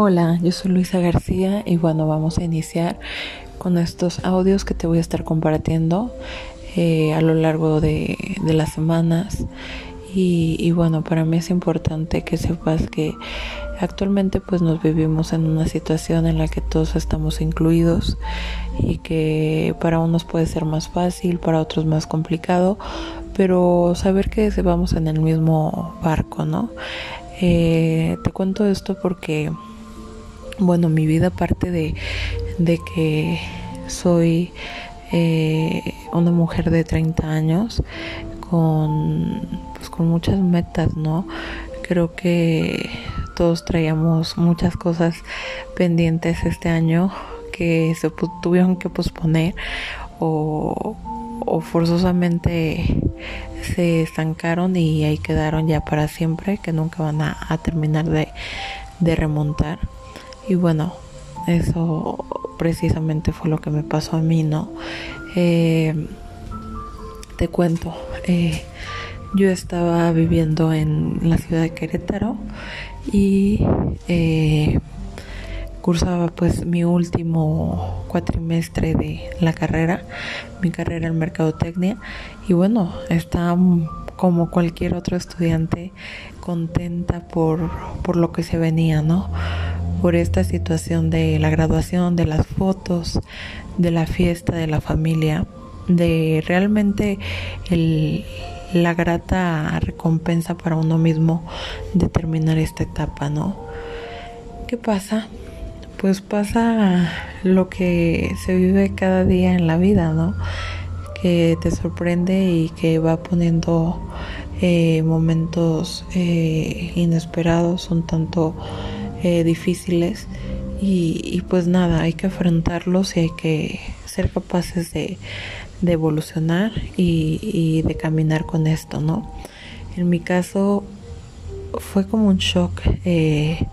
Hola, yo soy Luisa García y bueno, vamos a iniciar con estos audios que te voy a estar compartiendo eh, a lo largo de, las semanas. Y, bueno, para mí es importante que sepas que actualmente pues nos vivimos en una situación en la que todos estamos incluidos y que para unos puede ser más fácil, para otros más complicado, pero saber que vamos en el mismo barco, ¿no? Eh, te cuento esto porque bueno, mi vida parte de, que soy eh, una mujer de 30 años con, pues, con muchas metas, ¿no? Creo que todos traíamos muchas cosas pendientes este año que se tuvieron que posponer o, forzosamente se estancaron y ahí quedaron ya para siempre, que nunca van a, terminar de, de remontar. Y bueno, eso precisamente fue lo que me pasó a mí, ¿no? Eh, te cuento, eh, yo estaba viviendo en la ciudad de Querétaro y eh, cursaba pues mi último cuatrimestre de la carrera, mi carrera en mercadotecnia y bueno, estaba como cualquier otro estudiante contenta por, por lo que se venía, ¿no? Por esta situación de la graduación, de las fotos, de la fiesta, de la familia, de realmente la grata recompensa para uno mismo de terminar esta etapa, ¿no? ¿Qué pasa? Pues pasa lo que se vive cada día en la vida, ¿no? Que te sorprende y que va poniendo eh, momentos eh, inesperados, un tanto eh, difíciles y, pues nada, hay que afrontarlos y hay que ser capaces de, evolucionar y, de caminar con esto, ¿no? En mi caso fue como un shock eh,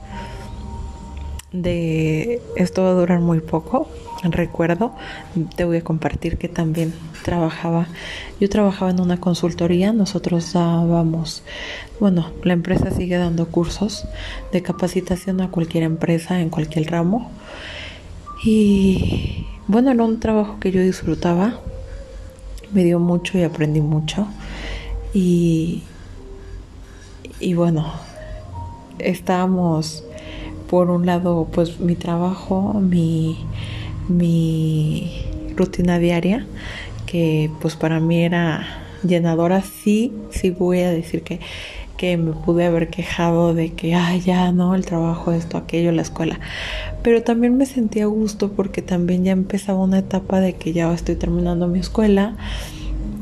de esto va a durar muy poco. Recuerdo, te voy a compartir que también trabajaba, yo trabajaba en una consultoría, nosotros dábamos, bueno, la empresa sigue dando cursos de capacitación a cualquier empresa en cualquier ramo. Y bueno, era un trabajo que yo disfrutaba, me dio mucho y aprendí mucho. Y, y bueno, estábamos por un lado pues mi trabajo, mi, mi rutina diaria, que pues para mí era llenadora, sí, sí voy a decir que, que me pude haber quejado de que, ay, ya, no, el trabajo, esto, aquello, la escuela. Pero también me sentía a gusto porque también ya empezaba una etapa de que ya estoy terminando mi escuela,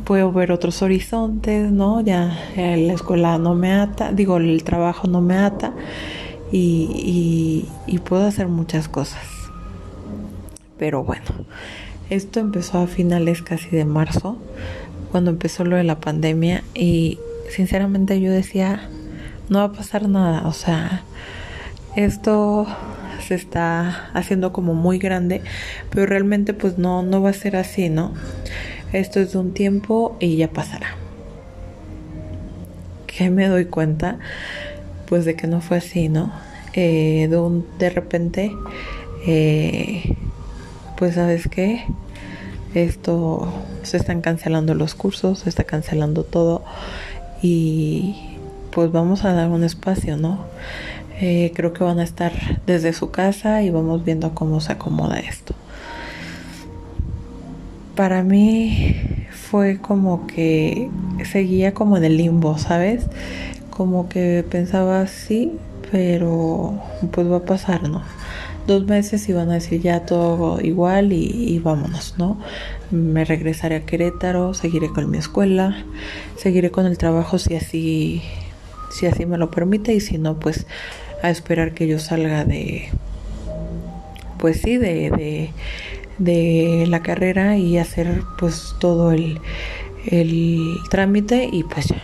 puedo ver otros horizontes, ¿no? Ya la escuela no me ata, digo, el trabajo no me ata y, puedo hacer muchas cosas. Pero bueno, esto empezó a finales casi de marzo, cuando empezó lo de la pandemia y sinceramente yo decía, no va a pasar nada, o sea, esto se está haciendo como muy grande, pero realmente pues no, no va a ser así, ¿no? Esto es de un tiempo y ya pasará. Que me doy cuenta pues de que no fue así, ¿no? Eh, de, de repente, eh, pues sabes qué, esto se están cancelando los cursos, se está cancelando todo y pues vamos a dar un espacio, ¿no? Eh, creo que van a estar desde su casa y vamos viendo cómo se acomoda esto. Para mí fue como que seguía como en el limbo, ¿sabes? como que pensaba sí, pero pues va a pasar, ¿no? Dos meses y van a decir ya todo igual y, vámonos, ¿no? Me regresaré a Querétaro, seguiré con mi escuela, seguiré con el trabajo si así, si así me lo permite y si no, pues a esperar que yo salga de, pues sí, de, de, de la carrera y hacer pues todo el, el trámite y pues ya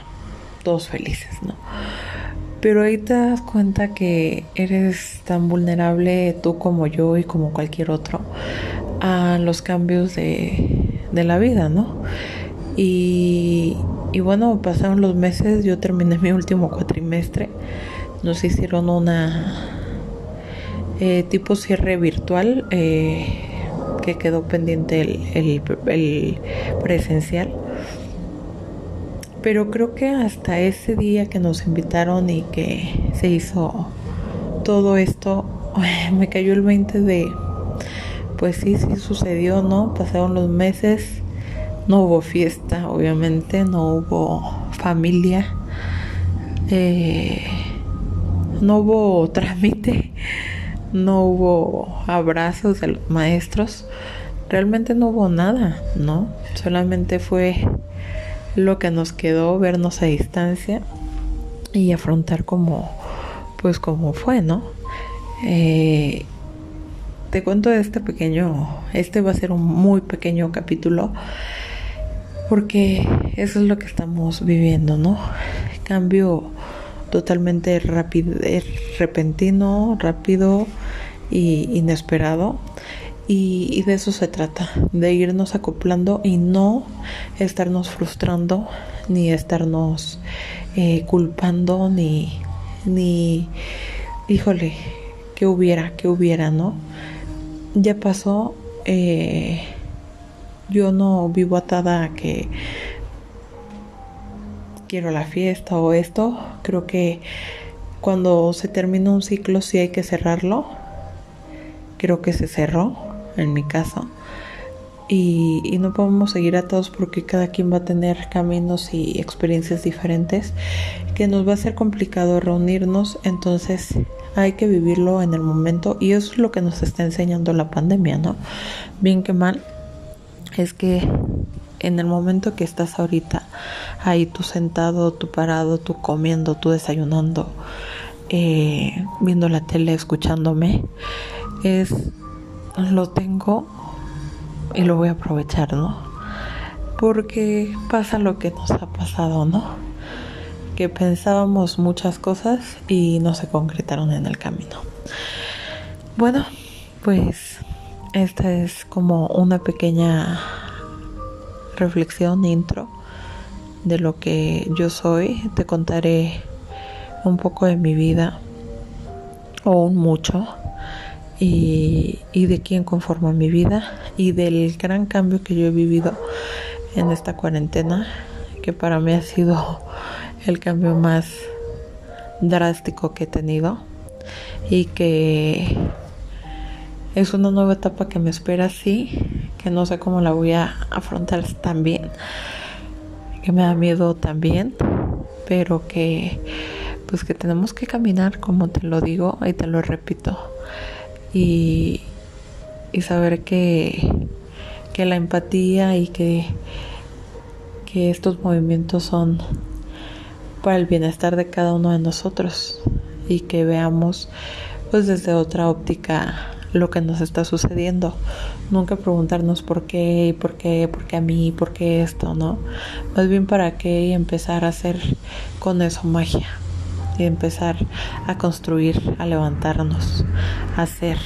todos felices, ¿no? Pero ahí te das cuenta que eres tan vulnerable tú como yo y como cualquier otro a los cambios de, de la vida, ¿no? Y, y, bueno, pasaron los meses, yo terminé mi último cuatrimestre, nos hicieron una eh, tipo cierre virtual eh, que quedó pendiente el, el presencial. Pero creo que hasta ese día que nos invitaron y que se hizo todo esto, me cayó el 20 de, pues sí, sí sucedió, ¿no? Pasaron los meses, no hubo fiesta, obviamente, no hubo familia, eh, no hubo trámite, no hubo abrazos de los maestros, realmente no hubo nada, ¿no? Solamente fue lo que nos quedó vernos a distancia y afrontar como pues como fue, ¿no? Eh, te cuento este pequeño, este va a ser un muy pequeño capítulo porque eso es lo que estamos viviendo, ¿no? Cambio totalmente rápido, repentino, rápido y inesperado y, de eso se trata, de irnos acoplando y no estarnos frustrando, ni estarnos eh, culpando, ni, ni, híjole, que hubiera, que hubiera, ¿no? Ya pasó, eh, yo no vivo atada a que quiero la fiesta o esto, creo que cuando se termina un ciclo sí hay que cerrarlo, creo que se cerró en mi caso. Y, no podemos seguir a todos porque cada quien va a tener caminos y experiencias diferentes que nos va a ser complicado reunirnos, entonces hay que vivirlo en el momento y eso es lo que nos está enseñando la pandemia, ¿no? Bien que mal, es que en el momento que estás ahorita ahí tú sentado, tú parado, tú comiendo, tú desayunando, eh, viendo la tele, escuchándome, es lo tengo y lo voy a aprovechar, ¿no? Porque pasa lo que nos ha pasado, ¿no? Que pensábamos muchas cosas y no se concretaron en el camino. Bueno, pues esta es como una pequeña reflexión intro de lo que yo soy. Te contaré un poco de mi vida o un mucho y, de quién conforma mi vida y del gran cambio que yo he vivido en esta cuarentena, que para mí ha sido el cambio más drástico que he tenido y que es una nueva etapa que me espera sí, que no sé cómo la voy a afrontar también, que me da miedo también, pero que pues que tenemos que caminar como te lo digo y te lo repito y, saber que, que la empatía y que, que estos movimientos son para el bienestar de cada uno de nosotros y que veamos pues desde otra óptica lo que nos está sucediendo. Nunca preguntarnos por qué, por qué, por qué a mí, por qué esto, ¿no? Más bien para qué y empezar a hacer con eso magia y empezar a construir, a levantarnos, a hacer.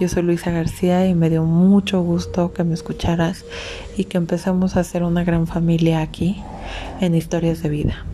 Yo soy Luisa García y me dio mucho gusto que me escucharas y que empecemos a hacer una gran familia aquí en Historias de Vida.